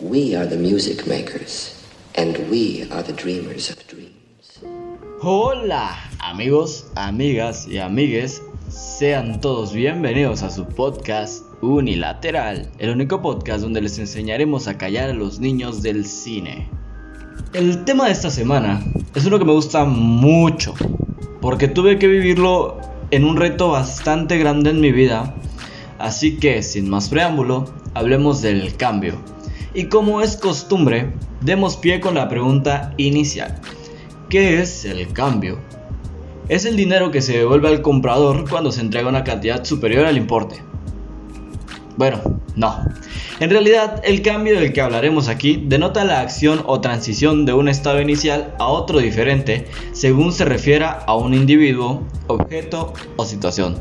We are the music makers, and we are the dreamers of dreams. Hola, amigos, amigas y amigues. Sean todos bienvenidos a su podcast Unilateral, el único podcast donde les enseñaremos a callar a los niños del cine. El tema de esta semana es uno que me gusta mucho, porque tuve que vivirlo en un reto bastante grande en mi vida, así que sin más preámbulo, hablemos del cambio. Y como es costumbre, demos pie con la pregunta inicial. ¿Qué es el cambio? Es el dinero que se devuelve al comprador cuando se entrega una cantidad superior al importe. Bueno, no. En realidad, el cambio del que hablaremos aquí denota la acción o transición de un estado inicial a otro diferente según se refiera a un individuo, objeto o situación.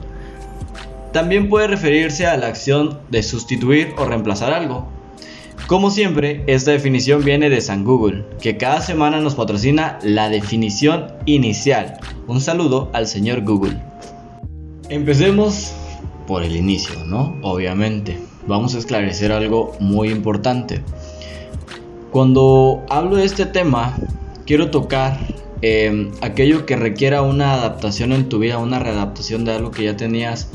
También puede referirse a la acción de sustituir o reemplazar algo, como siempre, esta definición viene de San Google, que cada semana nos patrocina la definición inicial. Un saludo al señor Google. Empecemos por el inicio, ¿no? Obviamente. Vamos a esclarecer algo muy importante. Cuando hablo de este tema, quiero tocar eh, aquello que requiera una adaptación en tu vida, una readaptación de algo que ya tenías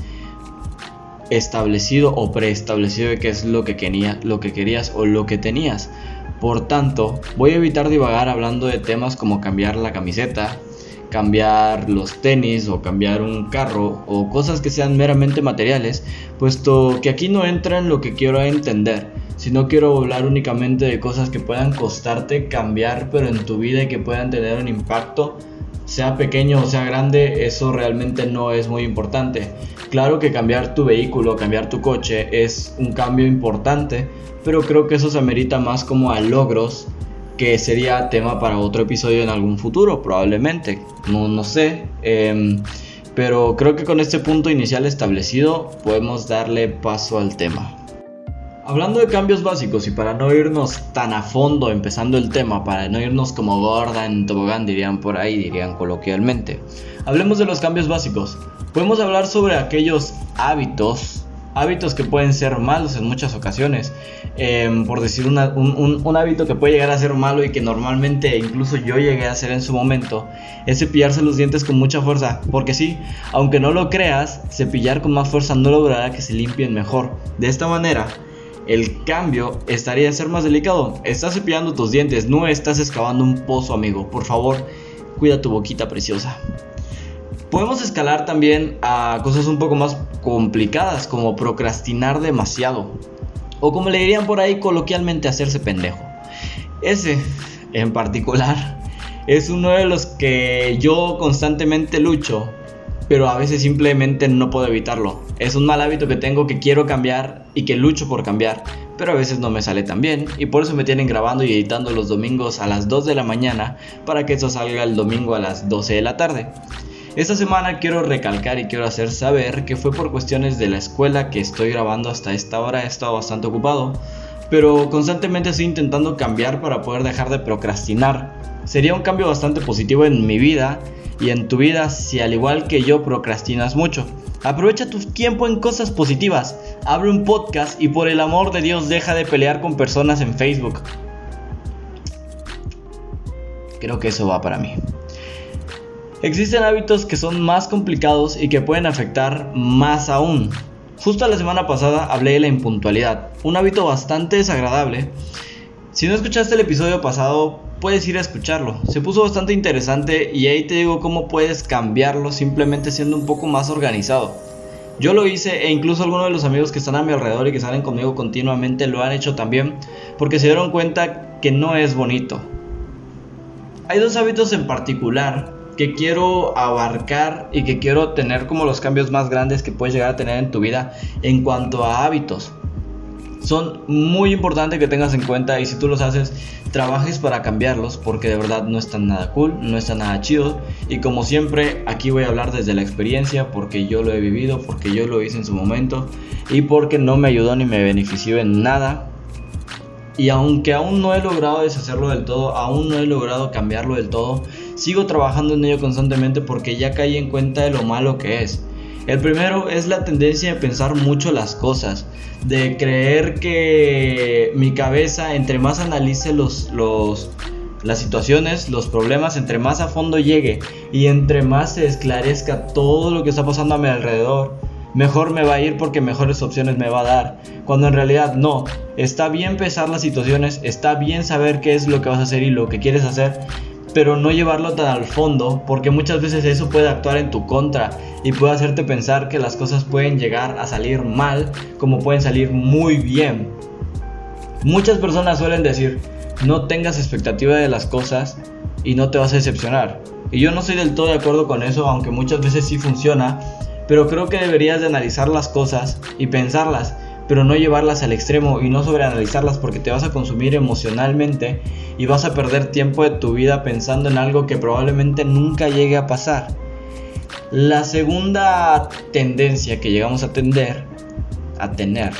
establecido o preestablecido de qué es lo que, quería, lo que querías o lo que tenías. Por tanto, voy a evitar divagar hablando de temas como cambiar la camiseta, cambiar los tenis o cambiar un carro o cosas que sean meramente materiales, puesto que aquí no entra en lo que quiero entender, sino quiero hablar únicamente de cosas que puedan costarte cambiar pero en tu vida y que puedan tener un impacto sea pequeño o sea grande, eso realmente no es muy importante. Claro que cambiar tu vehículo, cambiar tu coche es un cambio importante, pero creo que eso se amerita más como a logros, que sería tema para otro episodio en algún futuro, probablemente. No, no sé. Em, pero creo que con este punto inicial establecido podemos darle paso al tema. Hablando de cambios básicos y para no irnos tan a fondo empezando el tema, para no irnos como gorda en tobogán dirían por ahí, dirían coloquialmente, hablemos de los cambios básicos. Podemos hablar sobre aquellos hábitos, hábitos que pueden ser malos en muchas ocasiones. Em, por decir un, hábito que puede llegar a ser malo y que normalmente incluso yo llegué a hacer en su momento, es cepillarse los dientes con mucha fuerza. Porque sí, aunque no lo creas, cepillar con más fuerza no logrará que se limpien mejor. De esta manera, el cambio estaría ser más delicado. Estás cepillando tus dientes, no estás excavando un pozo, amigo. Por favor, cuida tu boquita preciosa. Podemos escalar también a cosas un poco más complicadas, como procrastinar demasiado. O como le dirían por ahí coloquialmente, hacerse pendejo. Ese, en particular, es uno de los que yo constantemente lucho pero a veces simplemente no puedo evitarlo. Es un mal hábito que tengo que quiero cambiar y que lucho por cambiar, pero a veces no me sale tan bien y por eso me tienen grabando y editando los domingos a las 2 de la mañana para que eso salga el domingo a las 12 de la tarde. Esta semana quiero recalcar y quiero hacer saber que fue por cuestiones de la escuela que estoy grabando hasta esta hora, he estado bastante ocupado, pero constantemente estoy intentando cambiar para poder dejar de procrastinar. Sería un cambio bastante positivo en mi vida y en tu vida si al igual que yo procrastinas mucho. Aprovecha tu tiempo en cosas positivas. Abre un podcast y por el amor de Dios deja de pelear con personas en Facebook. Creo que eso va para mí. Existen hábitos que son más complicados y que pueden afectar más aún. Justo la semana pasada hablé de la impuntualidad, un hábito bastante desagradable. Si no escuchaste el episodio pasado, puedes ir a escucharlo. Se puso bastante interesante y ahí te digo cómo puedes cambiarlo simplemente siendo un poco más organizado. Yo lo hice e incluso algunos de los amigos que están a mi alrededor y que salen conmigo continuamente lo han hecho también porque se dieron cuenta que no es bonito. Hay dos hábitos en particular que quiero abarcar y que quiero tener como los cambios más grandes que puedes llegar a tener en tu vida en cuanto a hábitos son muy importantes que tengas en cuenta y si tú los haces, trabajes para cambiarlos porque de verdad no están nada cool, no están nada chido y como siempre aquí voy a hablar desde la experiencia porque yo lo he vivido, porque yo lo hice en su momento y porque no me ayudó ni me benefició en nada. Y aunque aún no he logrado deshacerlo del todo, aún no he logrado cambiarlo del todo, sigo trabajando en ello constantemente porque ya caí en cuenta de lo malo que es. El primero es la tendencia de pensar mucho las cosas, de creer que mi cabeza, entre más analice los, los, las situaciones, los problemas, entre más a fondo llegue y entre más se esclarezca todo lo que está pasando a mi alrededor, mejor me va a ir porque mejores opciones me va a dar. Cuando en realidad no, está bien pesar las situaciones, está bien saber qué es lo que vas a hacer y lo que quieres hacer, pero no llevarlo tan al fondo porque muchas veces eso puede actuar en tu contra y puede hacerte pensar que las cosas pueden llegar a salir mal como pueden salir muy bien. Muchas personas suelen decir, no tengas expectativa de las cosas y no te vas a decepcionar. Y yo no estoy del todo de acuerdo con eso, aunque muchas veces sí funciona, pero creo que deberías de analizar las cosas y pensarlas, pero no llevarlas al extremo y no sobreanalizarlas porque te vas a consumir emocionalmente y vas a perder tiempo de tu vida pensando en algo que probablemente nunca llegue a pasar. La segunda tendencia que llegamos a a tener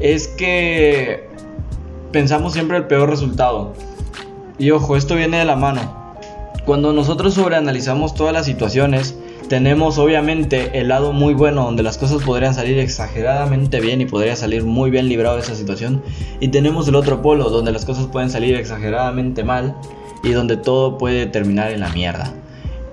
es que pensamos siempre el peor resultado. Y ojo, esto viene de la mano. Cuando nosotros sobreanalizamos todas las situaciones, tenemos obviamente el lado muy bueno donde las cosas podrían salir exageradamente bien y podría salir muy bien librado de esa situación. Y tenemos el otro polo donde las cosas pueden salir exageradamente mal y donde todo puede terminar en la mierda.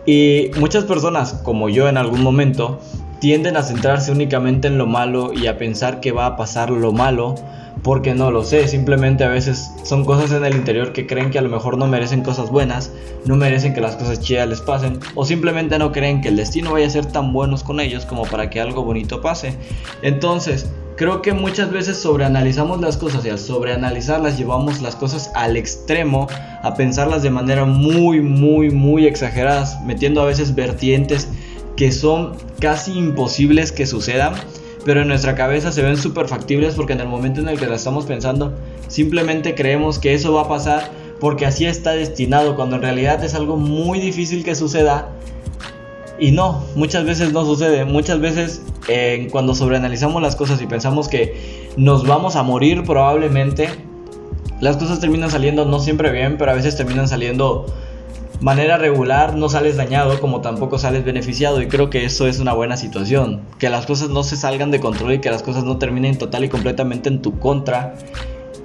Y muchas personas, como yo en algún momento, tienden a centrarse únicamente en lo malo y a pensar que va a pasar lo malo porque no lo sé, simplemente a veces son cosas en el interior que creen que a lo mejor no merecen cosas buenas, no merecen que las cosas chidas les pasen, o simplemente no creen que el destino vaya a ser tan buenos con ellos como para que algo bonito pase. Entonces, creo que muchas veces sobreanalizamos las cosas y al sobreanalizarlas llevamos las cosas al extremo, a pensarlas de manera muy, muy, muy exageradas, metiendo a veces vertientes que son casi imposibles que sucedan pero en nuestra cabeza se ven súper factibles porque en el momento en el que la estamos pensando, simplemente creemos que eso va a pasar porque así está destinado, cuando en realidad es algo muy difícil que suceda. Y no, muchas veces no sucede. Muchas veces eh, cuando sobreanalizamos las cosas y pensamos que nos vamos a morir probablemente, las cosas terminan saliendo no siempre bien, pero a veces terminan saliendo manera regular no sales dañado como tampoco sales beneficiado y creo que eso es una buena situación. Que las cosas no se salgan de control y que las cosas no terminen total y completamente en tu contra.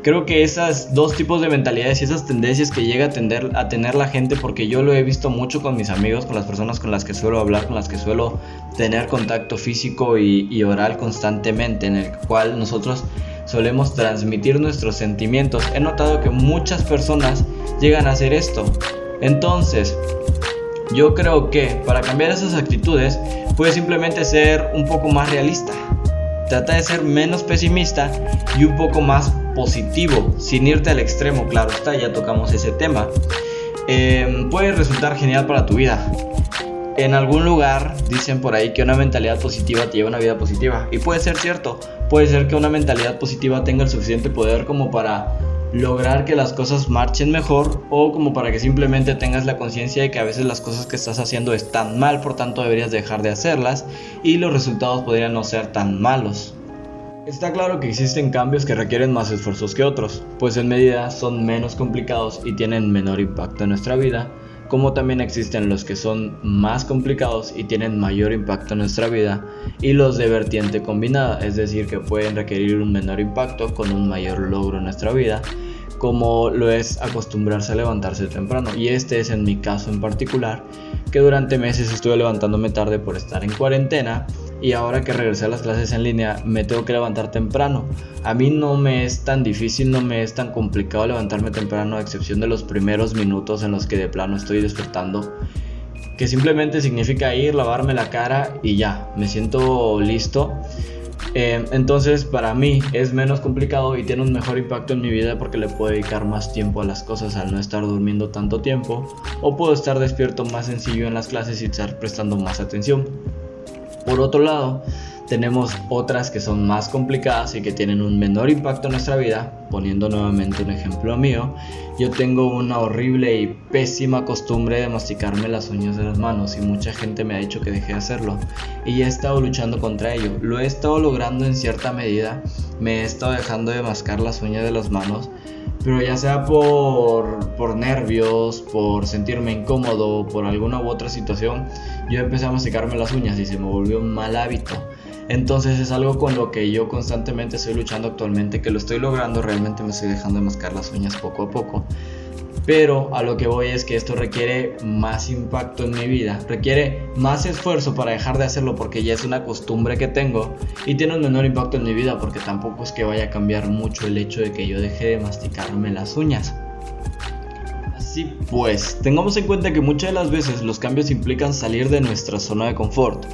Creo que esas dos tipos de mentalidades y esas tendencias que llega a, tender, a tener la gente, porque yo lo he visto mucho con mis amigos, con las personas con las que suelo hablar, con las que suelo tener contacto físico y, y oral constantemente, en el cual nosotros solemos transmitir nuestros sentimientos. He notado que muchas personas llegan a hacer esto entonces, yo creo que para cambiar esas actitudes puedes simplemente ser un poco más realista. Trata de ser menos pesimista y un poco más positivo, sin irte al extremo, claro está, ya tocamos ese tema. Em, puede resultar genial para tu vida. En algún lugar dicen por ahí que una mentalidad positiva te lleva a una vida positiva. Y puede ser cierto, puede ser que una mentalidad positiva tenga el suficiente poder como para lograr que las cosas marchen mejor o como para que simplemente tengas la conciencia de que a veces las cosas que estás haciendo están mal, por tanto deberías dejar de hacerlas y los resultados podrían no ser tan malos. Está claro que existen cambios que requieren más esfuerzos que otros, pues en medida son menos complicados y tienen menor impacto en nuestra vida, como también existen los que son más complicados y tienen mayor impacto en nuestra vida, y los de vertiente combinada, es decir, que pueden requerir un menor impacto con un mayor logro en nuestra vida, como lo es acostumbrarse a levantarse temprano. Y este es en mi caso en particular, que durante meses estuve levantándome tarde por estar en cuarentena y ahora que regresé a las clases en línea me tengo que levantar temprano. A mí no me es tan difícil, no me es tan complicado levantarme temprano a excepción de los primeros minutos en los que de plano estoy despertando. Que simplemente significa ir, lavarme la cara y ya, me siento listo eh, entonces para mí es menos complicado y tiene un mejor impacto en mi vida porque le puedo dedicar más tiempo a las cosas al no estar durmiendo tanto tiempo o puedo estar despierto más sencillo en las clases y estar prestando más atención. Por otro lado, tenemos otras que son más complicadas y que tienen un menor impacto en nuestra vida. Poniendo nuevamente un ejemplo mío, yo tengo una horrible y pésima costumbre de masticarme las uñas de las manos y mucha gente me ha dicho que deje de hacerlo y he estado luchando contra ello. Lo he estado logrando en cierta medida, me he estado dejando de mascar las uñas de las manos pero ya sea por, por nervios, por sentirme incómodo, por alguna u otra situación, yo empecé a masticarme las uñas y se me volvió un mal hábito. Entonces es algo con lo que yo constantemente estoy luchando actualmente, que lo estoy logrando, realmente me estoy dejando de mascar las uñas poco a poco. Pero a lo que voy es que esto requiere más impacto en mi vida, requiere más esfuerzo para dejar de hacerlo porque ya es una costumbre que tengo y tiene un menor impacto en mi vida porque tampoco es que vaya a cambiar mucho el hecho de que yo deje de masticarme las uñas. Así pues, tengamos en cuenta que muchas de las veces los cambios implican salir de nuestra zona de confort.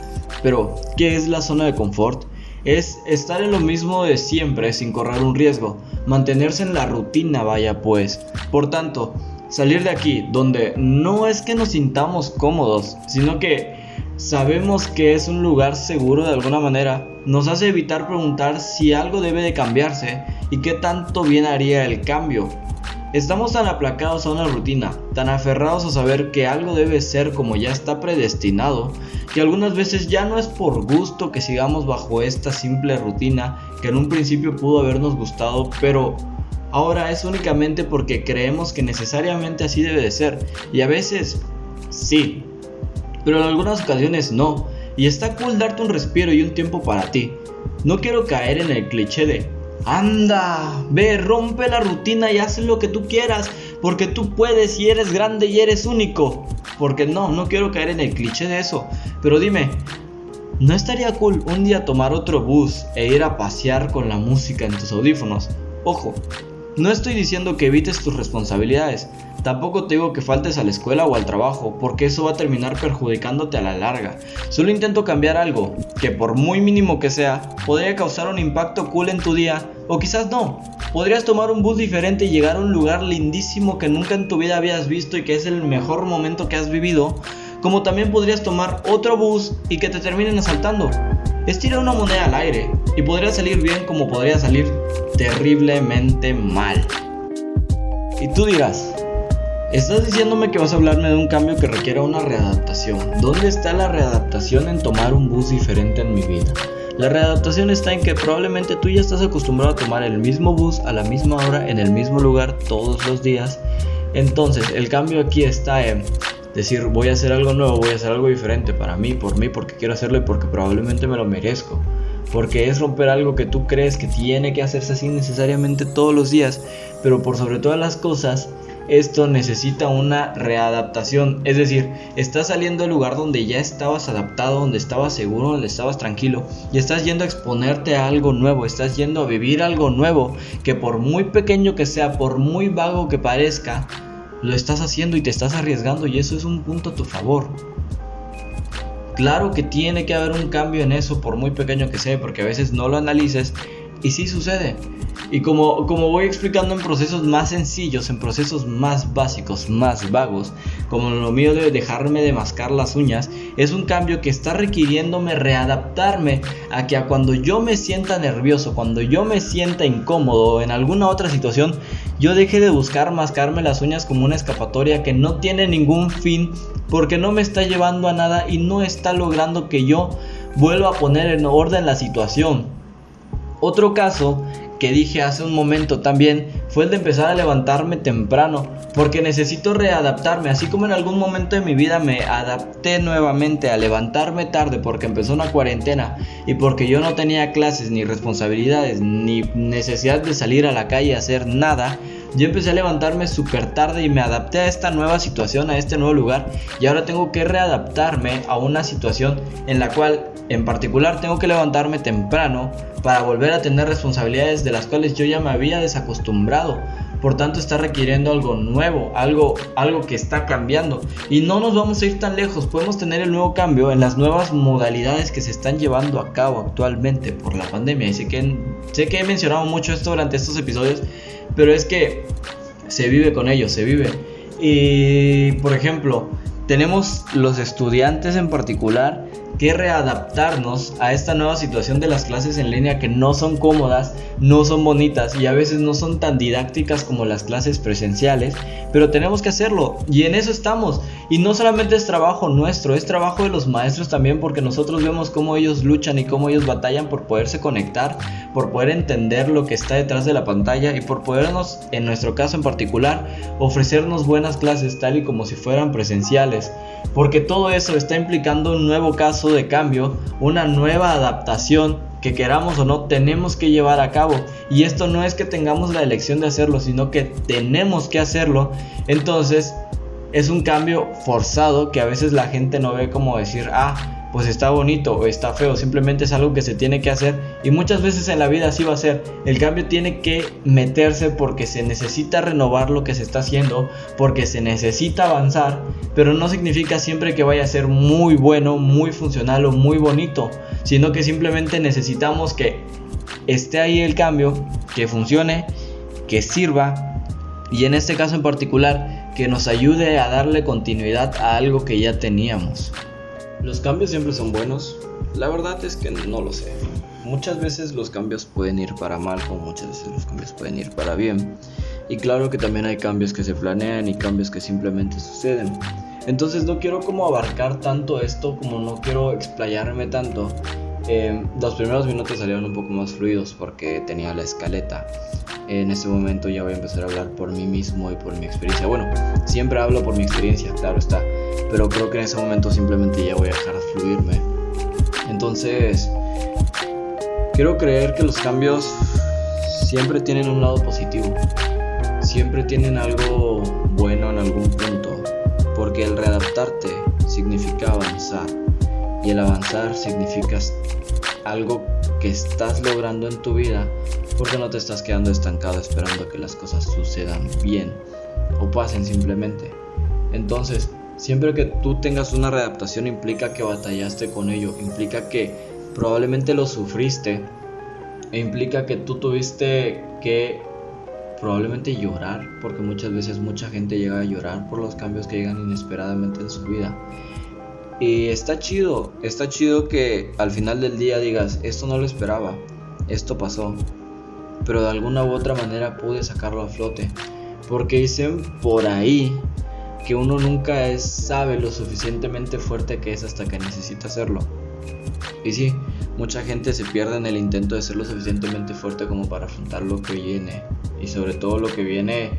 Pero, ¿qué es la zona de confort? Es estar en lo mismo de siempre sin correr un riesgo, mantenerse en la rutina vaya pues. Por tanto, salir de aquí donde no es que nos sintamos cómodos, sino que sabemos que es un lugar seguro de alguna manera, nos hace evitar preguntar si algo debe de cambiarse y qué tanto bien haría el cambio. Estamos tan aplacados a una rutina, tan aferrados a saber que algo debe ser como ya está predestinado, que algunas veces ya no es por gusto que sigamos bajo esta simple rutina que en un principio pudo habernos gustado, pero ahora es únicamente porque creemos que necesariamente así debe de ser. Y a veces sí, pero en algunas ocasiones no. Y está cool darte un respiro y un tiempo para ti. No quiero caer en el cliché de Anda, ve, rompe la rutina y haz lo que tú quieras, porque tú puedes y eres grande y eres único. Porque no, no quiero caer en el cliché de eso. Pero dime, ¿no estaría cool un día tomar otro bus e ir a pasear con la música en tus audífonos? Ojo, no estoy diciendo que evites tus responsabilidades, tampoco te digo que faltes a la escuela o al trabajo, porque eso va a terminar perjudicándote a la larga. Solo intento cambiar algo, que por muy mínimo que sea, podría causar un impacto cool en tu día, o quizás no. Podrías tomar un bus diferente y llegar a un lugar lindísimo que nunca en tu vida habías visto y que es el mejor momento que has vivido, como también podrías tomar otro bus y que te terminen asaltando. Es tirar una moneda al aire y podría salir bien como podría salir terriblemente mal. Y tú dirás, estás diciéndome que vas a hablarme de un cambio que requiera una readaptación. ¿Dónde está la readaptación en tomar un bus diferente en mi vida? La readaptación está en que probablemente tú ya estás acostumbrado a tomar el mismo bus a la misma hora en el mismo lugar todos los días. Entonces el cambio aquí está en decir voy a hacer algo nuevo, voy a hacer algo diferente para mí, por mí, porque quiero hacerlo y porque probablemente me lo merezco. Porque es romper algo que tú crees que tiene que hacerse así necesariamente todos los días, pero por sobre todas las cosas, esto necesita una readaptación. Es decir, estás saliendo del lugar donde ya estabas adaptado, donde estabas seguro, donde estabas tranquilo, y estás yendo a exponerte a algo nuevo, estás yendo a vivir algo nuevo, que por muy pequeño que sea, por muy vago que parezca, lo estás haciendo y te estás arriesgando y eso es un punto a tu favor. Claro que tiene que haber un cambio en eso por muy pequeño que sea, porque a veces no lo analices y sí sucede. Y como, como voy explicando en procesos más sencillos, en procesos más básicos, más vagos, como lo mío de dejarme de mascar las uñas, es un cambio que está requiriéndome readaptarme a que a cuando yo me sienta nervioso, cuando yo me sienta incómodo en alguna otra situación, yo deje de buscar mascarme las uñas como una escapatoria que no tiene ningún fin porque no me está llevando a nada y no está logrando que yo vuelva a poner en orden la situación. Otro caso que dije hace un momento también fue el de empezar a levantarme temprano, porque necesito readaptarme, así como en algún momento de mi vida me adapté nuevamente a levantarme tarde porque empezó una cuarentena y porque yo no tenía clases ni responsabilidades ni necesidad de salir a la calle a hacer nada. Yo empecé a levantarme súper tarde y me adapté a esta nueva situación, a este nuevo lugar y ahora tengo que readaptarme a una situación en la cual en particular tengo que levantarme temprano para volver a tener responsabilidades de las cuales yo ya me había desacostumbrado. Por tanto está requiriendo algo nuevo, algo, algo que está cambiando. Y no nos vamos a ir tan lejos, podemos tener el nuevo cambio en las nuevas modalidades que se están llevando a cabo actualmente por la pandemia. Y sé que, sé que he mencionado mucho esto durante estos episodios, pero es que se vive con ello, se vive. Y por ejemplo, tenemos los estudiantes en particular que readaptarnos a esta nueva situación de las clases en línea que no son cómodas, no son bonitas y a veces no son tan didácticas como las clases presenciales, pero tenemos que hacerlo y en eso estamos. Y no solamente es trabajo nuestro, es trabajo de los maestros también porque nosotros vemos cómo ellos luchan y cómo ellos batallan por poderse conectar, por poder entender lo que está detrás de la pantalla y por podernos, en nuestro caso en particular, ofrecernos buenas clases tal y como si fueran presenciales porque todo eso está implicando un nuevo caso de cambio, una nueva adaptación que queramos o no tenemos que llevar a cabo. Y esto no es que tengamos la elección de hacerlo, sino que tenemos que hacerlo. Entonces es un cambio forzado que a veces la gente no ve como decir, ah, pues está bonito o está feo, simplemente es algo que se tiene que hacer y muchas veces en la vida así va a ser. El cambio tiene que meterse porque se necesita renovar lo que se está haciendo, porque se necesita avanzar, pero no significa siempre que vaya a ser muy bueno, muy funcional o muy bonito, sino que simplemente necesitamos que esté ahí el cambio, que funcione, que sirva y en este caso en particular que nos ayude a darle continuidad a algo que ya teníamos. ¿Los cambios siempre son buenos? La verdad es que no lo sé. Muchas veces los cambios pueden ir para mal, como muchas veces los cambios pueden ir para bien. Y claro que también hay cambios que se planean y cambios que simplemente suceden. Entonces no quiero como abarcar tanto esto, como no quiero explayarme tanto. Eh, los primeros minutos salieron un poco más fluidos porque tenía la escaleta. En este momento ya voy a empezar a hablar por mí mismo y por mi experiencia. Bueno, siempre hablo por mi experiencia, claro está pero creo que en ese momento simplemente ya voy a dejar fluirme. Entonces, quiero creer que los cambios siempre tienen un lado positivo, siempre tienen algo bueno en algún punto, porque el readaptarte significa avanzar y el avanzar significa algo que estás logrando en tu vida porque no te estás quedando estancado esperando que las cosas sucedan bien o pasen simplemente. Entonces, Siempre que tú tengas una readaptación implica que batallaste con ello, implica que probablemente lo sufriste e implica que tú tuviste que probablemente llorar, porque muchas veces mucha gente llega a llorar por los cambios que llegan inesperadamente en su vida. Y está chido, está chido que al final del día digas, esto no lo esperaba, esto pasó, pero de alguna u otra manera pude sacarlo a flote. Porque dicen por ahí que uno nunca es, sabe lo suficientemente fuerte que es hasta que necesita hacerlo. Y sí, mucha gente se pierde en el intento de ser lo suficientemente fuerte como para afrontar lo que viene. Y sobre todo lo que viene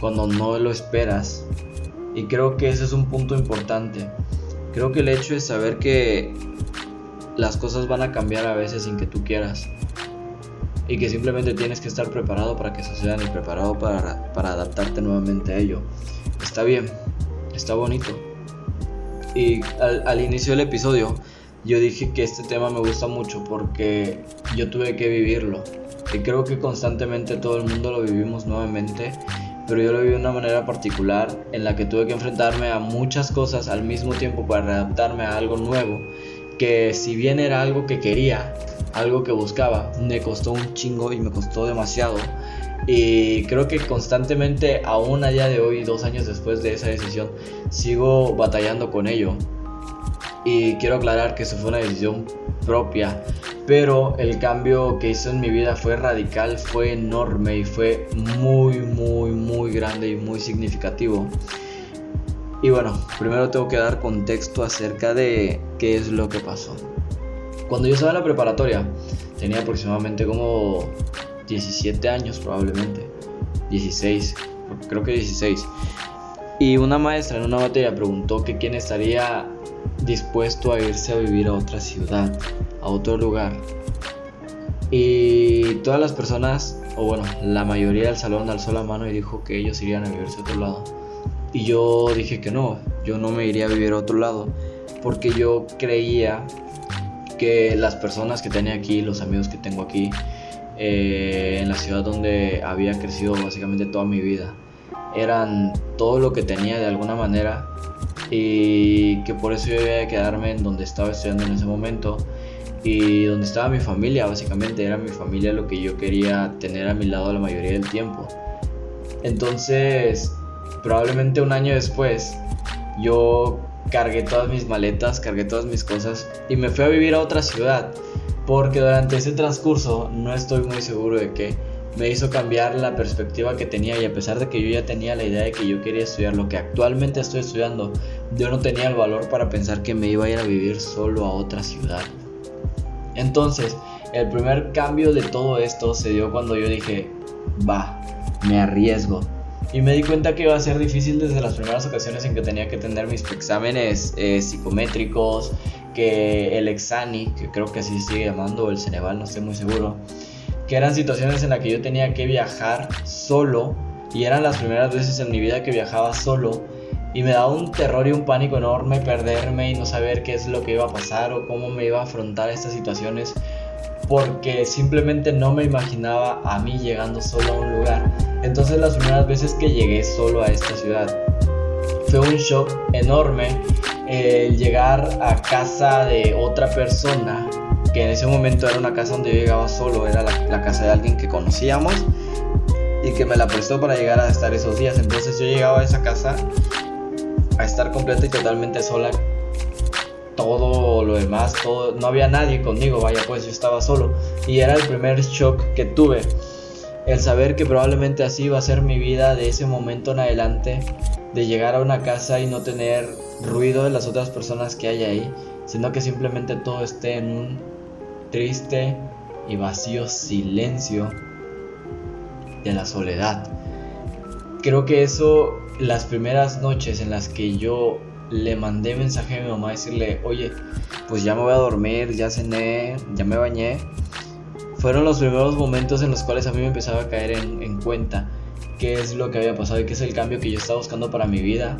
cuando no lo esperas. Y creo que ese es un punto importante. Creo que el hecho de saber que las cosas van a cambiar a veces sin que tú quieras. Y que simplemente tienes que estar preparado para que sucedan y preparado para, para adaptarte nuevamente a ello está bien, está bonito. Y al, inicio del episodio yo dije que este tema me gusta mucho porque yo tuve que vivirlo. Y creo que constantemente todo el mundo lo vivimos nuevamente, pero yo lo viví de una manera particular en la que tuve que enfrentarme a muchas cosas al mismo tiempo para adaptarme a algo nuevo, que si bien era algo que quería, algo que buscaba, me costó un chingo y me costó demasiado y creo que constantemente, aún a día de hoy, dos años después de esa decisión, sigo batallando con ello. Y quiero aclarar que eso fue una decisión propia, pero el cambio que hizo en mi vida fue radical, fue enorme y fue muy, muy, muy grande y muy significativo. Y bueno, primero tengo que dar contexto acerca de qué es lo que pasó. Cuando yo estaba en la preparatoria, tenía aproximadamente como 17 años probablemente, 16, creo que 16. Y una maestra en una materia preguntó que quién estaría dispuesto a irse a vivir a otra ciudad, a otro lugar. Y todas las personas, o bueno, la mayoría del salón alzó la mano y dijo que ellos irían a vivirse a otro lado. Y yo dije que no, yo no me iría a vivir a otro lado, porque yo creía que las personas que tenía aquí, los amigos que tengo aquí, eh, en la ciudad donde había crecido básicamente toda mi vida. Eran todo lo que tenía de alguna manera y que por eso yo debía quedarme en donde estaba estudiando en ese momento y donde estaba mi familia, básicamente era mi familia lo que yo quería tener a mi lado la mayoría del tiempo. Entonces, probablemente un año después, yo cargué todas mis maletas, cargué todas mis cosas y me fui a vivir a otra ciudad. Porque durante ese transcurso no estoy muy seguro de que me hizo cambiar la perspectiva que tenía y a pesar de que yo ya tenía la idea de que yo quería estudiar lo que actualmente estoy estudiando, yo no tenía el valor para pensar que me iba a ir a vivir solo a otra ciudad. Entonces, el primer cambio de todo esto se dio cuando yo dije, va, me arriesgo. Y me di cuenta que iba a ser difícil desde las primeras ocasiones en que tenía que tener mis exámenes eh, psicométricos, que el Exani, que creo que así sigue llamando, el Ceneval, no estoy muy seguro, eran situaciones en las que yo tenía que viajar solo y eran las primeras veces en mi vida que viajaba solo y me daba un terror y un pánico enorme perderme y no saber qué es lo que iba a pasar o cómo me iba a afrontar estas situaciones porque simplemente no me imaginaba a mí llegando solo a un lugar. Entonces las primeras veces que llegué solo a esta ciudad fue un shock enorme el llegar a casa de otra persona que en ese momento era una casa donde yo llegaba solo, era la, casa de alguien que conocíamos y que me la prestó para llegar a estar esos días. Entonces yo llegaba a esa casa a estar completa y totalmente sola. Todo lo demás, todo, no había nadie conmigo, vaya pues yo estaba solo. Y era el primer shock que tuve. El saber que probablemente así iba a ser mi vida de ese momento en adelante. De llegar a una casa y no tener ruido de las otras personas que hay ahí. Sino que simplemente todo esté en un triste y vacío silencio de la soledad. Creo que eso, las primeras noches en las que yo le mandé mensaje a mi mamá decirle, oye, pues ya me voy a dormir, ya cené, ya me bañé, fueron los primeros momentos en los cuales a mí me empezaba a caer en, en cuenta qué es lo que había pasado y qué es el cambio que yo estaba buscando para mi vida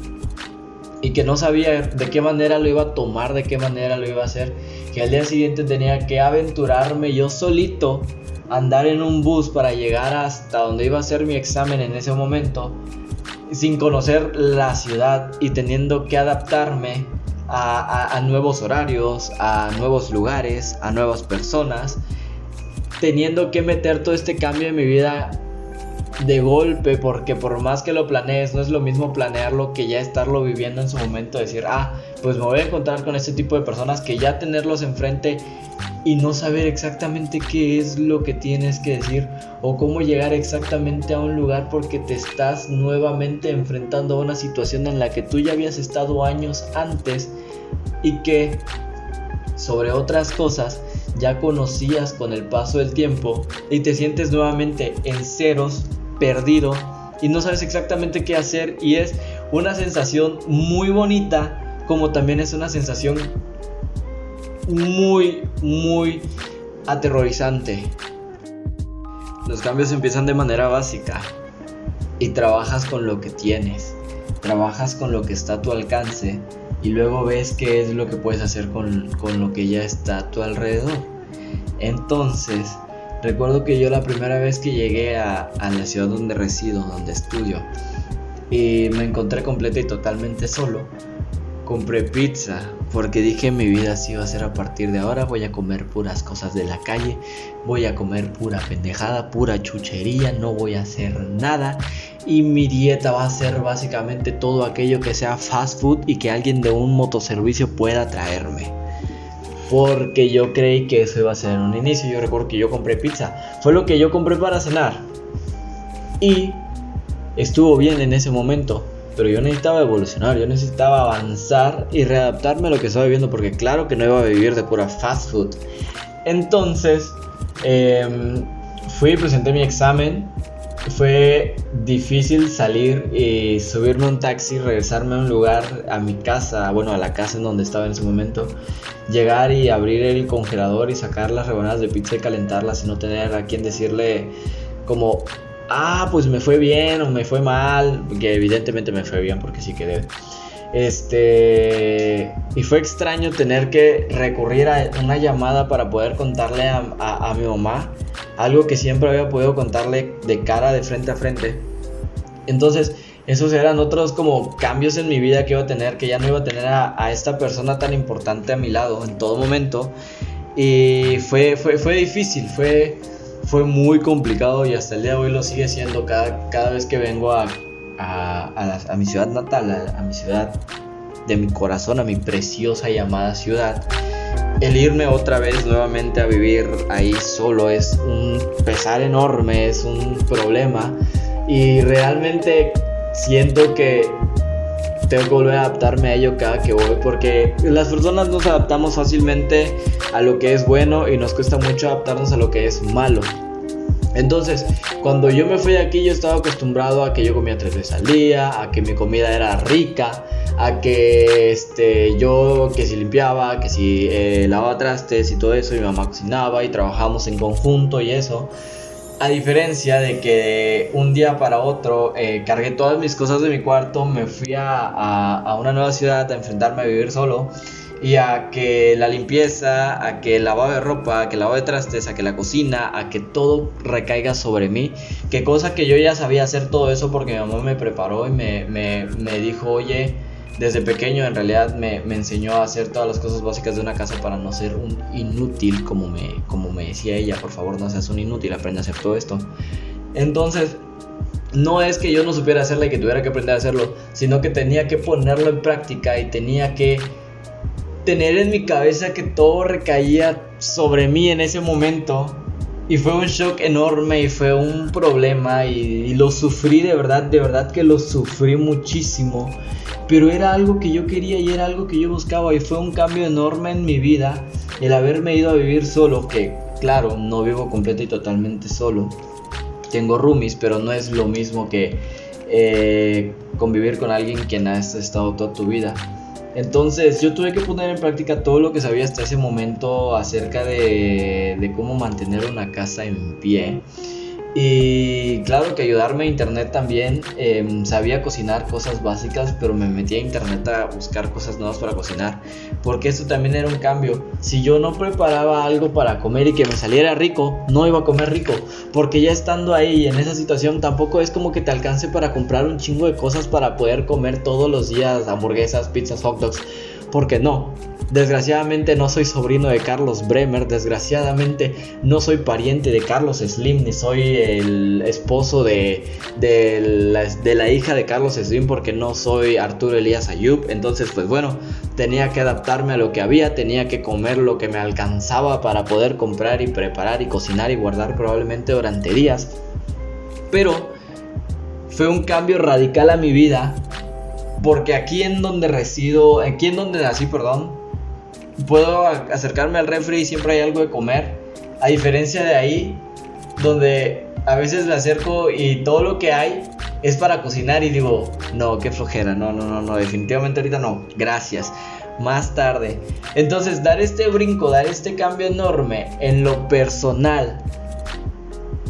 y que no sabía de qué manera lo iba a tomar, de qué manera lo iba a hacer, que al día siguiente tenía que aventurarme yo solito, andar en un bus para llegar hasta donde iba a hacer mi examen en ese momento, sin conocer la ciudad y teniendo que adaptarme a, a nuevos horarios, a nuevos lugares, a nuevas personas, teniendo que meter todo este cambio en mi vida de golpe, porque por más que lo planees, no es lo mismo planearlo que ya estarlo viviendo en su momento, decir, ah, pues me voy a encontrar con este tipo de personas que ya tenerlos enfrente y no saber exactamente qué es lo que tienes que decir o cómo llegar exactamente a un lugar porque te estás nuevamente enfrentando a una situación en la que tú ya habías estado años antes y que sobre otras cosas ya conocías con el paso del tiempo y te sientes nuevamente en ceros perdido y no sabes exactamente qué hacer y es una sensación muy bonita como también es una sensación muy muy aterrorizante. Los cambios empiezan de manera básica y trabajas con lo que tienes, trabajas con lo que está a tu alcance y luego ves qué es lo que puedes hacer con, con lo que ya está a tu alrededor. Entonces, Recuerdo que yo la primera vez que llegué a, la ciudad donde resido, donde estudio, y me encontré completa y totalmente solo, compré pizza porque dije mi vida así va a ser a partir de ahora, voy a comer puras cosas de la calle, voy a comer pura pendejada, pura chuchería, no voy a hacer nada y mi dieta va a ser básicamente todo aquello que sea fast food y que alguien de un motoservicio pueda traerme porque yo creí que eso iba a ser un inicio. Yo recuerdo que yo compré pizza. Fue lo que yo compré para cenar. Y estuvo bien en ese momento. Pero yo necesitaba evolucionar, yo necesitaba avanzar y readaptarme a lo que estaba viviendo. Porque claro que no iba a vivir de pura fast food. Entonces, em, fui y presenté mi examen. Fue difícil salir y subirme un taxi, regresarme a un lugar, a mi casa, bueno, a la casa en donde estaba en ese momento llegar y abrir el congelador y sacar las rebanadas de pizza y calentarlas y no tener a quien decirle como, ah, pues me fue bien o me fue mal, que evidentemente me fue bien porque sí quedé. Este, y fue extraño tener que recurrir a una llamada para poder contarle a, a mi mamá algo que siempre había podido contarle de cara, de frente a frente. Entonces, esos eran otros como cambios en mi vida que iba a tener, que ya no iba a tener a, esta persona tan importante a mi lado en todo momento. Y fue, fue, fue difícil, fue, fue muy complicado y hasta el día de hoy lo sigue siendo cada, cada vez que vengo a, a, mi ciudad natal, a, mi ciudad de mi corazón a mi preciosa y amada ciudad, el irme otra vez nuevamente a vivir ahí solo es un pesar enorme, es un problema y realmente siento que tengo que volver a adaptarme a ello cada que voy porque las personas nos adaptamos fácilmente a lo que es bueno y nos cuesta mucho adaptarnos a lo que es malo. Entonces, cuando yo me fui de aquí, yo estaba acostumbrado a que yo comía tres veces al día, a que mi comida era rica, a que este, yo que si limpiaba, que si eh, lavaba trastes y todo eso, mi mamá cocinaba y trabajábamos en conjunto y eso. A diferencia de que un día para otro eh, cargué todas mis cosas de mi cuarto, me fui a, a, una nueva ciudad a enfrentarme a vivir solo y a que la limpieza, a que el lavado de ropa, a que el lavado de trastes, a que la cocina, a que todo recaiga sobre mí. Que cosa que yo ya sabía hacer todo eso porque mi mamá me preparó y me, me, me dijo, oye, desde pequeño en realidad me, me, enseñó a hacer todas las cosas básicas de una casa para no ser un inútil, como me, como me decía ella, por favor no seas un inútil, aprende a hacer todo esto. Entonces, no es que yo no supiera hacerlo y que tuviera que aprender a hacerlo, sino que tenía que ponerlo en práctica y tenía que tener en mi cabeza que todo recaía sobre mí en ese momento. Y fue un shock enorme y fue un problema y, lo sufrí de verdad, de verdad que lo sufrí muchísimo pero era algo que yo quería y era algo que yo buscaba y fue un cambio enorme en mi vida el haberme ido a vivir solo, que claro, no vivo completo y totalmente solo. Tengo roomies, pero no es lo mismo que eh, convivir con alguien quien has estado toda tu vida. Entonces yo tuve que poner en práctica todo lo que sabía hasta ese momento acerca de, cómo mantener una casa en pie. Y claro que ayudarme a internet también. Em, sabía cocinar cosas básicas, pero me metí a internet a buscar cosas nuevas para cocinar. Porque eso también era un cambio. Si yo no preparaba algo para comer y que me saliera rico, no iba a comer rico. Porque ya estando ahí en esa situación, tampoco es como que te alcance para comprar un chingo de cosas para poder comer todos los días hamburguesas, pizzas, hot dogs. Porque no, Desgraciadamente no soy sobrino de Carlos Bremer, desgraciadamente no soy pariente de Carlos Slim, ni soy el esposo de, de, la, hija de Carlos Slim porque no soy Arturo Elías Ayub. Entonces pues bueno, tenía que adaptarme a lo que había, tenía que comer lo que me alcanzaba para poder comprar y preparar y cocinar y guardar probablemente durante días. Pero fue un cambio radical a mi vida porque aquí en donde resido, aquí en donde nací, perdón, puedo acercarme al refri y siempre hay algo de comer. A diferencia de ahí, donde a veces me acerco y todo lo que hay es para cocinar y digo, no, qué flojera, no, no, no, no, definitivamente ahorita no, gracias. Más tarde. Entonces, dar este brinco, dar este cambio enorme en lo personal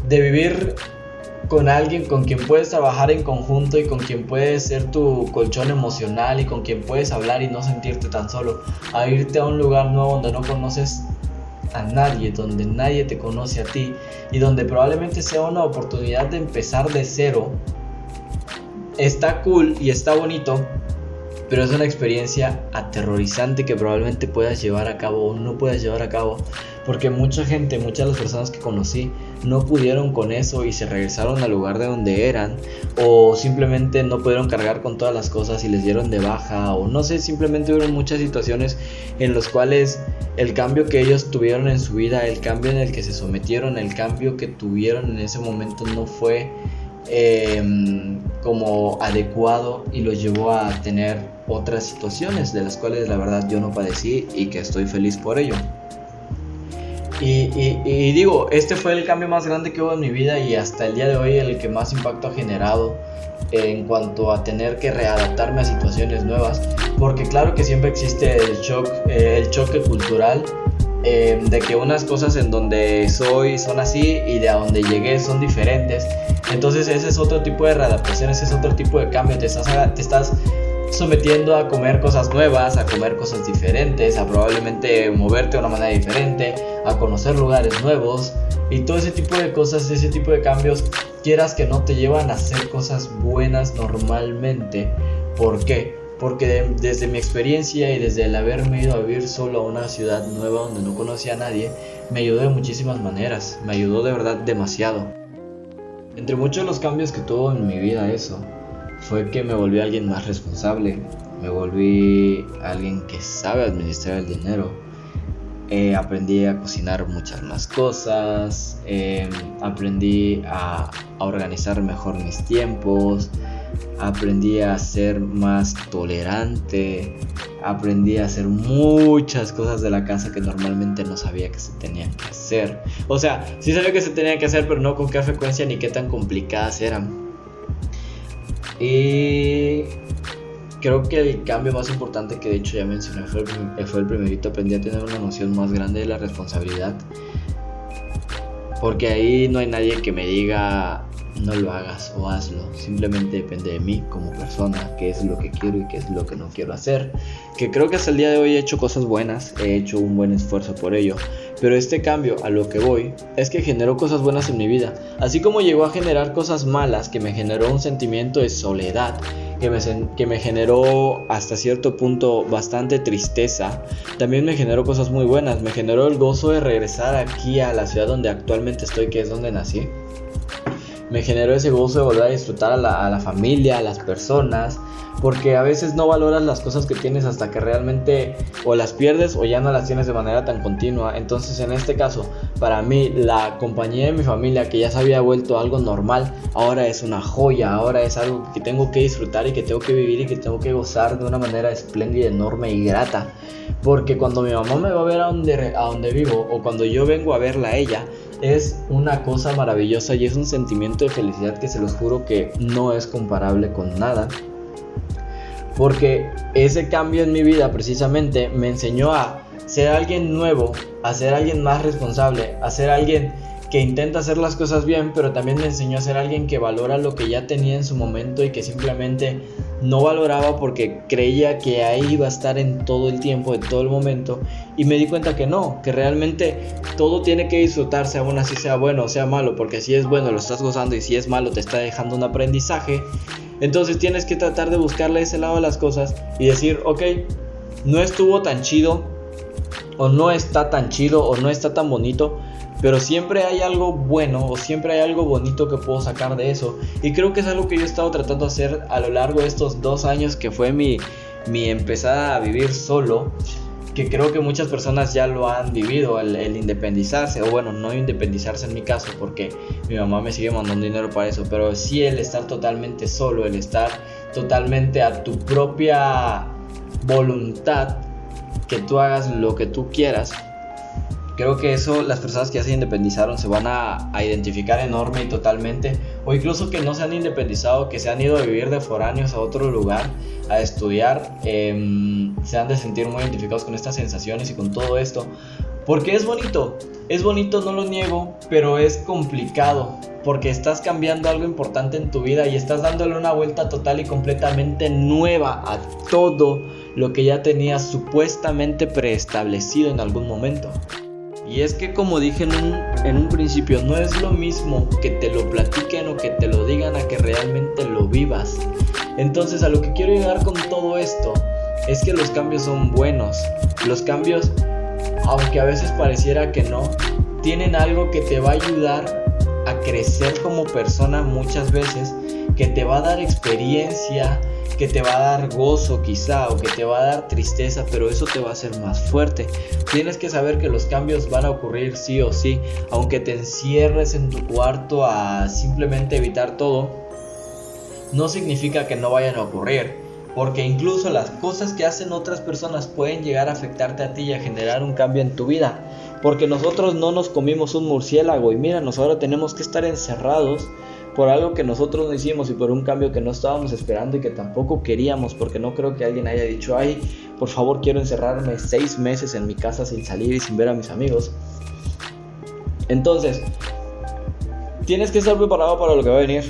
de vivir con alguien con quien puedes trabajar en conjunto y con quien puedes ser tu colchón emocional y con quien puedes hablar y no sentirte tan solo, a irte a un lugar nuevo donde no conoces a nadie, donde nadie te conoce a ti y donde probablemente sea una oportunidad de empezar de cero, está cool y está bonito, pero es una experiencia aterrorizante que probablemente puedas llevar a cabo o no puedas llevar a cabo porque mucha gente, muchas de las personas que conocí no pudieron con eso y se regresaron al lugar de donde eran o simplemente no pudieron cargar con todas las cosas y les dieron de baja o no sé, simplemente hubo muchas situaciones en las cuales el cambio que ellos tuvieron en su vida, el cambio en el que se sometieron, el cambio que tuvieron en ese momento no fue em, como adecuado y los llevó a tener otras situaciones de las cuales la verdad yo no padecí y que estoy feliz por ello. Y, digo, este fue el cambio más grande que hubo en mi vida y hasta el día de hoy el que más impacto ha generado en cuanto a tener que readaptarme a situaciones nuevas. Porque claro que siempre existe el, shock, eh, el choque cultural eh, de que unas cosas en donde soy son así y de a donde llegué son diferentes. Entonces ese es otro tipo de readaptación, ese es otro tipo de cambio. Te estás, te estás sometiendo a comer cosas nuevas, a comer cosas diferentes, a probablemente moverte de una manera diferente, a conocer lugares nuevos y todo ese tipo de cosas, ese tipo de cambios, quieras que no te llevan a hacer cosas buenas normalmente. ¿Por qué? Porque desde mi experiencia y desde el haberme ido a vivir solo a una ciudad nueva donde no conocía a nadie, me ayudó de muchísimas maneras, me ayudó de verdad demasiado. Entre muchos de los cambios que tuvo en mi vida eso, fue que me volví alguien más responsable, me volví alguien que sabe administrar el dinero. Eh, aprendí a cocinar muchas más cosas, em, aprendí a, a organizar mejor mis tiempos, aprendí a ser más tolerante, aprendí a hacer muchas cosas de la casa que normalmente no sabía que se tenían que hacer. O sea, sí sabía que se tenían que hacer, pero no con qué frecuencia ni qué tan complicadas eran. Y creo que el cambio más importante que de hecho ya mencioné fue el, fue el primerito, aprendí a tener una noción más grande de la responsabilidad. Porque ahí no hay nadie que me diga, no lo hagas o hazlo. Simplemente depende de mí como persona, qué es lo que quiero y qué es lo que no quiero hacer. Que creo que hasta el día de hoy he hecho cosas buenas, he hecho un buen esfuerzo por ello. Pero este cambio a lo que voy es que generó cosas buenas en mi vida. Así como llegó a generar cosas malas, que me generó un sentimiento de soledad, que me, que me generó hasta cierto punto bastante tristeza, también me generó cosas muy buenas. Me generó el gozo de regresar aquí a la ciudad donde actualmente estoy, que es donde nací me generó ese gozo de volver a disfrutar a la, familia, a las personas, porque a veces no valoras las cosas que tienes hasta que realmente o las pierdes o ya no las tienes de manera tan continua. Entonces en este caso, para mí la compañía de mi familia que ya se había vuelto algo normal, ahora es una joya, ahora es algo que tengo que disfrutar y que tengo que vivir y que tengo que gozar de una manera espléndida, enorme y grata. Porque cuando mi mamá me va a ver a donde, a donde vivo o cuando yo vengo a verla a ella, es una cosa maravillosa y es un sentimiento de felicidad que se los juro que no es comparable con nada. Porque ese cambio en mi vida precisamente me enseñó a ser alguien nuevo, a ser alguien más responsable, a ser alguien que intenta hacer las cosas bien, pero también me enseñó a ser alguien que valora lo que ya tenía en su momento y que simplemente no valoraba porque creía que ahí iba a estar en todo el tiempo, en todo el momento. Y me di cuenta que no, que realmente todo tiene que disfrutarse, aún así sea bueno o sea malo, porque si es bueno lo estás gozando y si es malo te está dejando un aprendizaje. Entonces tienes que tratar de buscarle ese lado a las cosas y decir, ok, no estuvo tan chido, o no está tan chido, o no está tan bonito, pero siempre hay algo bueno o siempre hay algo bonito que puedo sacar de eso. Y creo que es algo que yo he estado tratando de hacer a lo largo de estos dos años que fue mi, mi empezada a vivir solo. Que creo que muchas personas ya lo han vivido, el, el independizarse, o bueno, no independizarse en mi caso, porque mi mamá me sigue mandando dinero para eso, pero sí el estar totalmente solo, el estar totalmente a tu propia voluntad, tú hagas lo que tú quieras, Creo que eso las personas que ya se independizaron se van a, identificar enorme y totalmente. O incluso que no se han independizado, que se han ido a vivir de foráneos a otro lugar, a estudiar, em, se han de sentir muy identificados con estas sensaciones y con todo esto. Porque es bonito, es bonito, no lo niego, pero es complicado. Porque estás cambiando algo importante en tu vida y estás dándole una vuelta total y completamente nueva a todo lo que ya tenías supuestamente preestablecido en algún momento. Y es que como dije en un, principio, no es lo mismo que te lo platiquen o que te lo digan a que realmente lo vivas. Entonces a lo que quiero llegar con todo esto es que los cambios son buenos. Los cambios, aunque a veces pareciera que no, tienen algo que te va a ayudar a crecer como persona muchas veces, que te va a dar experiencia, que te va a dar gozo quizá o que te va a dar tristeza, pero eso te va a hacer más fuerte. Tienes que saber que los cambios van a ocurrir sí o sí, aunque te encierres en tu cuarto a simplemente evitar todo, no significa que no vayan a ocurrir. Porque incluso las cosas que hacen otras personas pueden llegar a afectarte a ti y a generar un cambio en tu vida. Porque nosotros no nos comimos un murciélago y mira, nosotros ahora tenemos que estar encerrados por algo que nosotros no hicimos y por un cambio que no estábamos esperando y que tampoco queríamos, porque no creo que alguien haya dicho, ay, por favor quiero encerrarme seis meses en mi casa sin salir y sin ver a mis amigos. Entonces, tienes que estar preparado para lo que va a venir.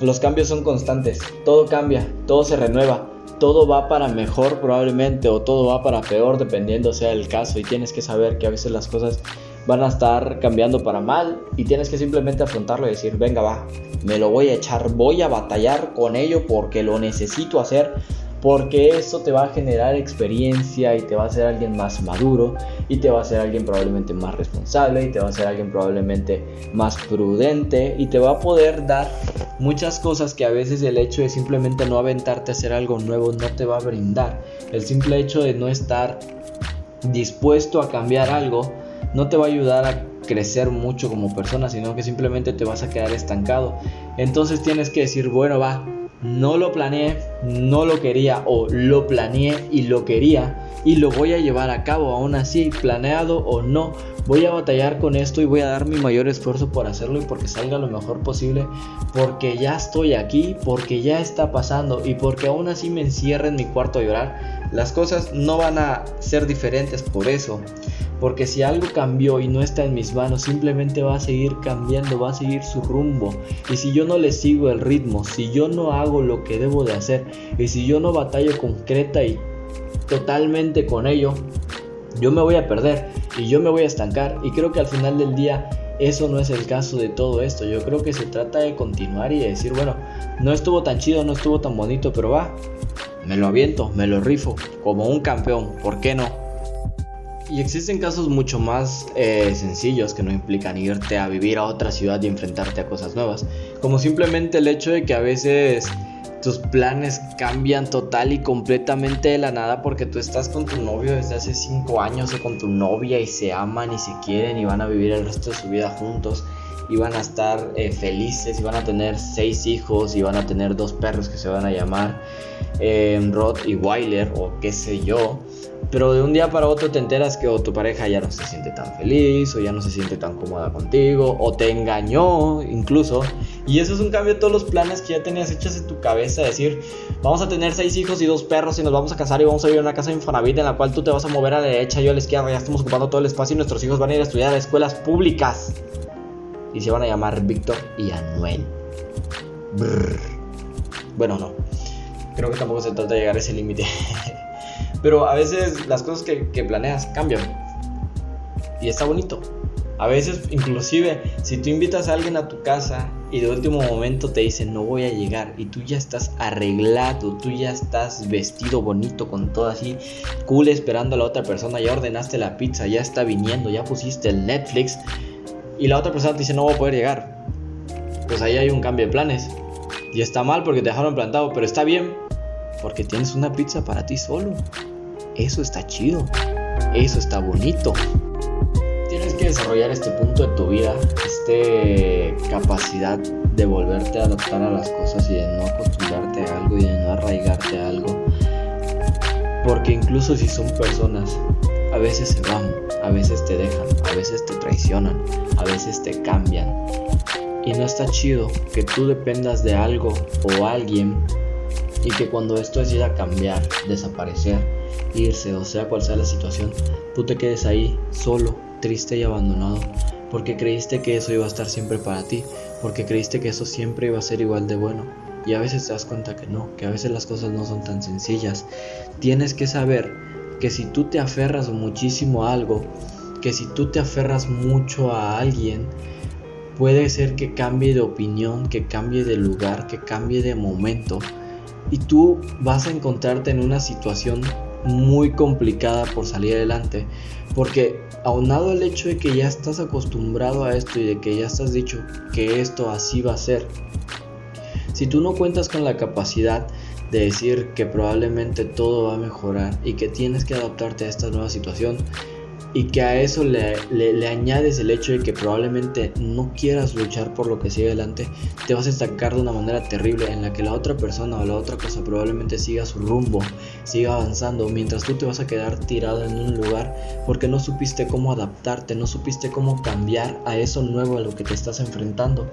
Los cambios son constantes, todo cambia, todo se renueva, todo va para mejor probablemente o todo va para peor dependiendo sea el caso y tienes que saber que a veces las cosas van a estar cambiando para mal y tienes que simplemente afrontarlo y decir, venga va, me lo voy a echar, voy a batallar con ello porque lo necesito hacer porque eso te va a generar experiencia y te va a hacer alguien más maduro y te va a hacer alguien probablemente más responsable y te va a hacer alguien probablemente más prudente y te va a poder dar muchas cosas que a veces el hecho de simplemente no aventarte a hacer algo nuevo no te va a brindar. El simple hecho de no estar dispuesto a cambiar algo no te va a ayudar a crecer mucho como persona, sino que simplemente te vas a quedar estancado. Entonces tienes que decir, bueno, va, no lo planeé, no lo quería o lo planeé y lo quería y lo voy a llevar a cabo aún así, planeado o no. Voy a batallar con esto y voy a dar mi mayor esfuerzo por hacerlo y porque salga lo mejor posible, porque ya estoy aquí, porque ya está pasando y porque aún así me encierra en mi cuarto a llorar. Las cosas no van a ser diferentes por eso. Porque si algo cambió y no está en mis manos, simplemente va a seguir cambiando, va a seguir su rumbo. Y si yo no le sigo el ritmo, si yo no hago lo que debo de hacer, y si yo no batallo concreta y totalmente con ello, yo me voy a perder y yo me voy a estancar. Y creo que al final del día eso no es el caso de todo esto. Yo creo que se trata de continuar y de decir, bueno, no estuvo tan chido, no estuvo tan bonito, pero va, me lo aviento, me lo rifo como un campeón, ¿por qué no? Y existen casos mucho más eh, sencillos que no implican irte a vivir a otra ciudad y enfrentarte a cosas nuevas. Como simplemente el hecho de que a veces tus planes cambian total y completamente de la nada porque tú estás con tu novio desde hace 5 años o con tu novia y se aman y se quieren y van a vivir el resto de su vida juntos y van a estar eh, felices y van a tener 6 hijos y van a tener dos perros que se van a llamar eh, Rod y Weiler o qué sé yo pero de un día para otro te enteras que o tu pareja ya no se siente tan feliz, o ya no se siente tan cómoda contigo, o te engañó incluso. Y eso es un cambio de todos los planes que ya tenías hechos en tu cabeza. Decir, vamos a tener seis hijos y dos perros y nos vamos a casar y vamos a vivir en una casa de Infonavit en la cual tú te vas a mover a la derecha, yo a la izquierda, ya estamos ocupando todo el espacio y nuestros hijos van a ir a estudiar a escuelas públicas. Y se van a llamar Víctor y Anuel. Bueno, no. Creo que tampoco se trata de llegar a ese límite. Pero a veces las cosas que, planeas cambian. Y está bonito. A veces, inclusive, si tú invitas a alguien a tu casa y de último momento te dicen no voy a llegar y tú ya estás arreglado, tú ya estás vestido bonito con todo así, cool esperando a la otra persona, ya ordenaste la pizza, ya está viniendo, ya pusiste el Netflix y la otra persona te dice no voy a poder llegar. Pues ahí hay un cambio de planes. Y está mal porque te dejaron plantado, pero está bien porque tienes una pizza para ti solo. Eso está chido. Eso está bonito. Tienes que desarrollar este punto de tu vida, esta capacidad de volverte a adaptar a las cosas y de no acostumbrarte a algo y de no arraigarte a algo. Porque incluso si son personas, a veces se van, a veces te dejan, a veces te traicionan, a veces te cambian. Y no está chido que tú dependas de algo o alguien y que cuando esto decida cambiar, desaparecer, irse o sea cual sea la situación, tú te quedes ahí solo, triste y abandonado, porque creíste que eso iba a estar siempre para ti, porque creíste que eso siempre iba a ser igual de bueno. Y a veces te das cuenta que no, que a veces las cosas no son tan sencillas. Tienes que saber que si tú te aferras muchísimo a algo, que si tú te aferras mucho a alguien, puede ser que cambie de opinión, que cambie de lugar, que cambie de momento y tú vas a encontrarte en una situación muy complicada por salir adelante. Porque aunado al hecho de que ya estás acostumbrado a esto y de que ya estás dicho que esto así va a ser, si tú no cuentas con la capacidad de decir que probablemente todo va a mejorar y que tienes que adaptarte a esta nueva situación, y que a eso le, le, añades el hecho de que probablemente no quieras luchar por lo que sigue adelante, te vas a estancar de una manera terrible en la que la otra persona o la otra cosa probablemente siga su rumbo, siga avanzando, mientras tú te vas a quedar tirado en un lugar porque no supiste cómo adaptarte, no supiste cómo cambiar a eso nuevo a lo que te estás enfrentando.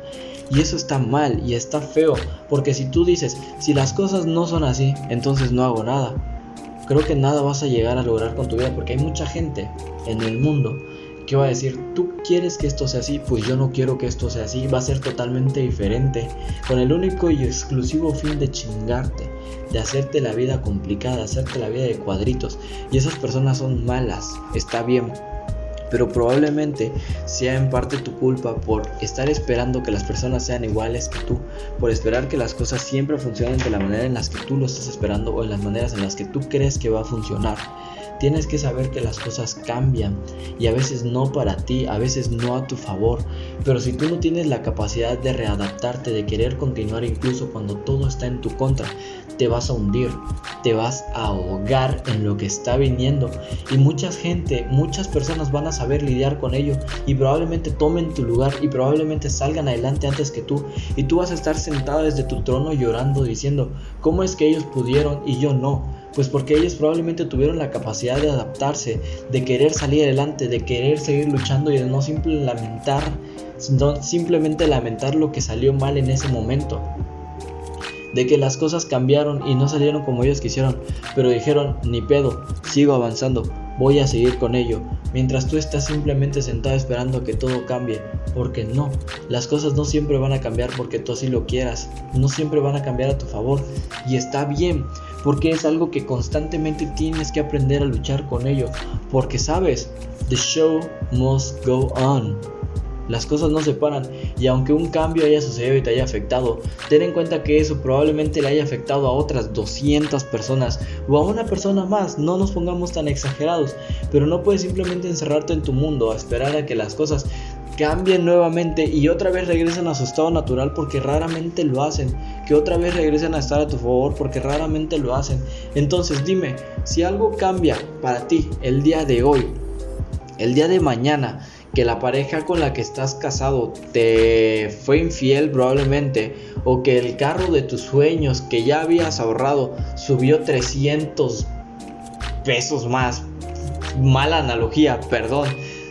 Y eso está mal y está feo, porque si tú dices, si las cosas no son así, entonces no hago nada creo que nada vas a llegar a lograr con tu vida porque hay mucha gente en el mundo que va a decir, tú quieres que esto sea así, pues yo no quiero que esto sea así, va a ser totalmente diferente, con el único y exclusivo fin de chingarte, de hacerte la vida complicada, hacerte la vida de cuadritos. Y esas personas son malas, está bien, pero probablemente sea en parte tu culpa por estar esperando que las personas sean iguales que tú, por esperar que las cosas siempre funcionen de la manera en las que tú lo estás esperando o en las maneras en las que tú crees que va a funcionar. Tienes que saber que las cosas cambian y a veces no para ti, a veces no a tu favor. Pero si tú no tienes la capacidad de readaptarte, de querer continuar incluso cuando todo está en tu contra, te vas a hundir, te vas a ahogar en lo que está viniendo. Y mucha gente, muchas personas van a saber lidiar con ello y probablemente tomen tu lugar y probablemente salgan adelante antes que tú. Y tú vas a estar sentado desde tu trono llorando diciendo, ¿cómo es que ellos pudieron y yo no? Pues porque ellos probablemente tuvieron la capacidad de adaptarse, de querer salir adelante, de querer seguir luchando y de no lamentar, no simplemente lamentar lo que salió mal en ese momento. De que las cosas cambiaron y no salieron como ellos quisieron, pero dijeron, ni pedo, sigo avanzando, voy a seguir con ello, mientras tú estás simplemente sentado esperando que todo cambie, porque no, las cosas no siempre van a cambiar porque tú así lo quieras, no siempre van a cambiar a tu favor, y está bien, porque es algo que constantemente tienes que aprender a luchar con ello, porque sabes, the show must go on. Las cosas no se paran y aunque un cambio haya sucedido y te haya afectado, ten en cuenta que eso probablemente le haya afectado a otras 200 personas o a una persona más, no nos pongamos tan exagerados, pero no puedes simplemente encerrarte en tu mundo a esperar a que las cosas cambien nuevamente y otra vez regresen a su estado natural porque raramente lo hacen, que otra vez regresen a estar a tu favor porque raramente lo hacen. Entonces dime, si algo cambia para ti el día de hoy, el día de mañana, que la pareja con la que estás casado te fue infiel probablemente, o que el carro de tus sueños que ya habías ahorrado subió 300 pesos más, mala analogía, perdón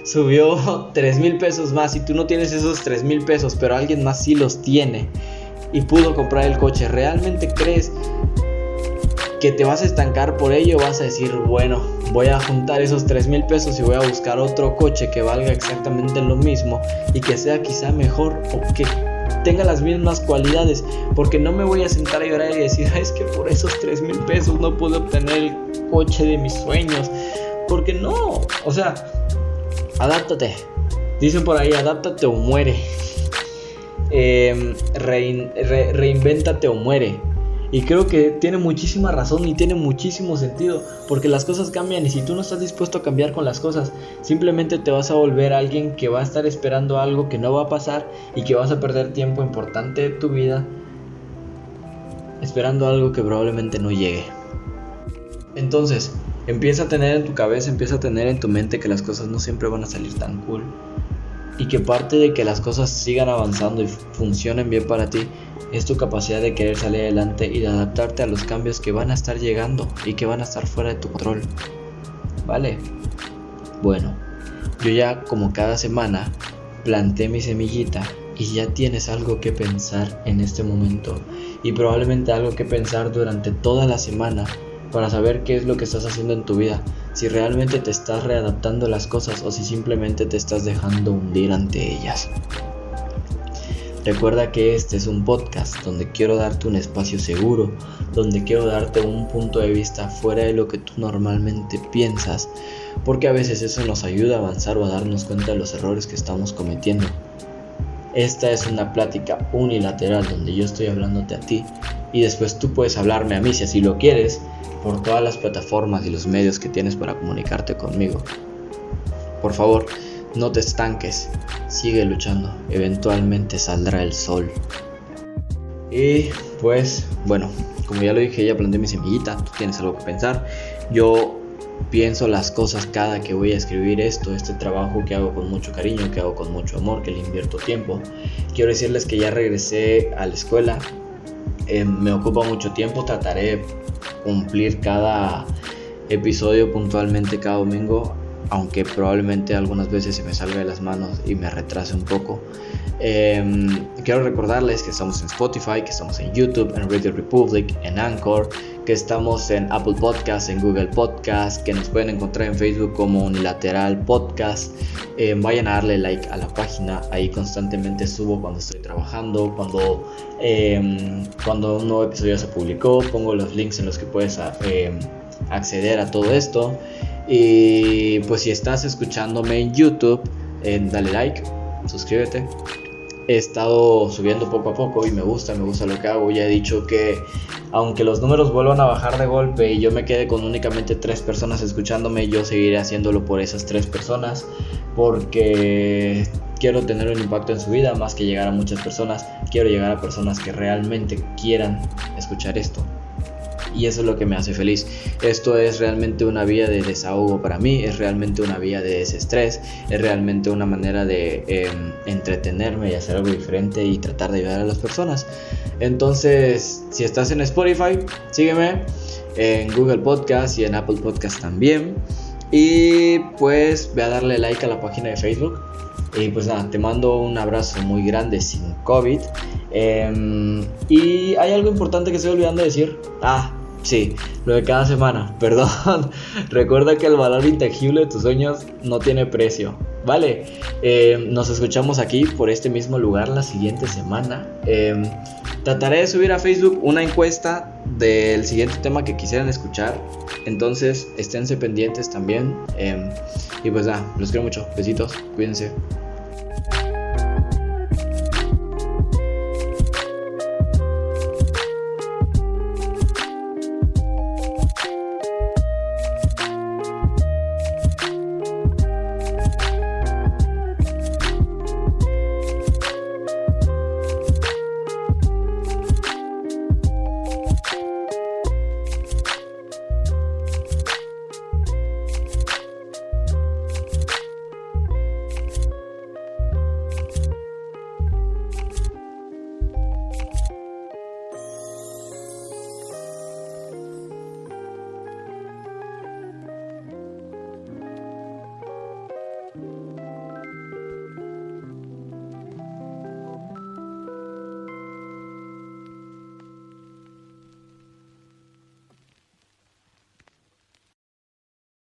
subió 3 mil pesos más y tú no tienes esos 3 mil pesos, pero alguien más sí los tiene y pudo comprar el coche, ¿realmente crees que te vas a estancar por ello? Vas a decir, bueno, voy a juntar esos 3 mil pesos y voy a buscar otro coche que valga exactamente lo mismo y que sea quizá mejor o que tenga las mismas cualidades, porque no me voy a sentar a llorar y decir, es que por esos 3 mil pesos no puedo obtener el coche de mis sueños, porque no, o sea, adáptate. Dicen por ahí, adáptate o muere. Eh, o muere. Y creo que tiene muchísima razón y tiene muchísimo sentido, porque las cosas cambian y si tú no estás dispuesto a cambiar con las cosas, simplemente te vas a volver alguien que va a estar esperando algo que no va a pasar y que vas a perder tiempo importante de tu vida esperando algo que probablemente no llegue. Entonces, Empieza a tener en tu cabeza, empieza a tener en tu mente que las cosas no siempre van a salir tan cool. Y que parte de que las cosas sigan avanzando y funcionen bien para ti es tu capacidad de querer salir adelante y de adaptarte a los cambios que van a estar llegando y que van a estar fuera de tu control. ¿Vale? Bueno, yo ya como cada semana planté mi semillita y ya tienes algo que pensar en este momento y probablemente algo que pensar durante toda la semana para saber qué es lo que estás haciendo en tu vida, si realmente te estás readaptando a las cosas o si simplemente te estás dejando hundir ante ellas. Recuerda que este es un podcast donde quiero darte un espacio seguro, donde quiero darte un punto de vista fuera de lo que tú normalmente piensas, porque a veces eso nos ayuda a avanzar o a darnos cuenta de los errores que estamos cometiendo. Esta es una plática unilateral donde yo estoy hablándote a ti y después tú puedes hablarme a mí si así lo quieres por todas las plataformas y los medios que tienes para comunicarte conmigo. Por favor, no te estanques, sigue luchando, eventualmente saldrá el sol. Y pues, bueno, como ya lo dije, ya planté mi semillita, tú tienes algo que pensar. Yo pienso las cosas cada que voy a escribir esto, este trabajo que hago con mucho cariño, que hago con mucho amor, que le invierto tiempo. Quiero decirles que ya regresé a la escuela, eh, me ocupa mucho tiempo, trataré cumplir cada episodio puntualmente cada domingo, aunque probablemente algunas veces se me salga de las manos y me retrase un poco. Em, quiero recordarles que estamos en Spotify, que estamos en YouTube, en Radio Republic, en Anchor, que estamos en Apple Podcast, en Google Podcast, que nos pueden encontrar en Facebook como Unilateral Podcast. Em, vayan a darle like a la página, ahí constantemente subo cuando estoy trabajando, cuando, em, cuando un nuevo episodio se publicó, pongo los links en los que puedes acceder a todo esto. Y pues si estás escuchándome en YouTube, dale like, suscríbete. He estado subiendo poco a poco y me gusta, me gusta lo que hago. Ya he dicho que aunque los números vuelvan a bajar de golpe y yo me quede con únicamente tres personas escuchándome, yo seguiré haciéndolo por esas tres personas porque quiero tener un impacto en su vida más que llegar a muchas personas. Quiero llegar a personas que realmente quieran escuchar esto y eso es lo que me hace feliz. Esto es realmente una vía de desahogo para mí, es realmente una vía de desestrés, es realmente una manera de em, entretenerme y hacer algo diferente y tratar de ayudar a las personas. Entonces, si estás en Spotify, sígueme en Google Podcast y en Apple Podcast también. Y pues ve a darle like a la página de Facebook. Y pues nada, te mando un abrazo muy grande sin COVID. Em, y hay algo importante que estoy olvidando de decir. Ah, Sí, lo de cada semana, perdón. Recuerda que el valor intangible de tus sueños no tiene precio. Vale, eh, nos escuchamos aquí por este mismo lugar la siguiente semana. Em, trataré de subir a Facebook una encuesta del siguiente tema que quisieran escuchar. Entonces, esténse pendientes también. Em, y pues nada, los quiero mucho. Besitos, cuídense.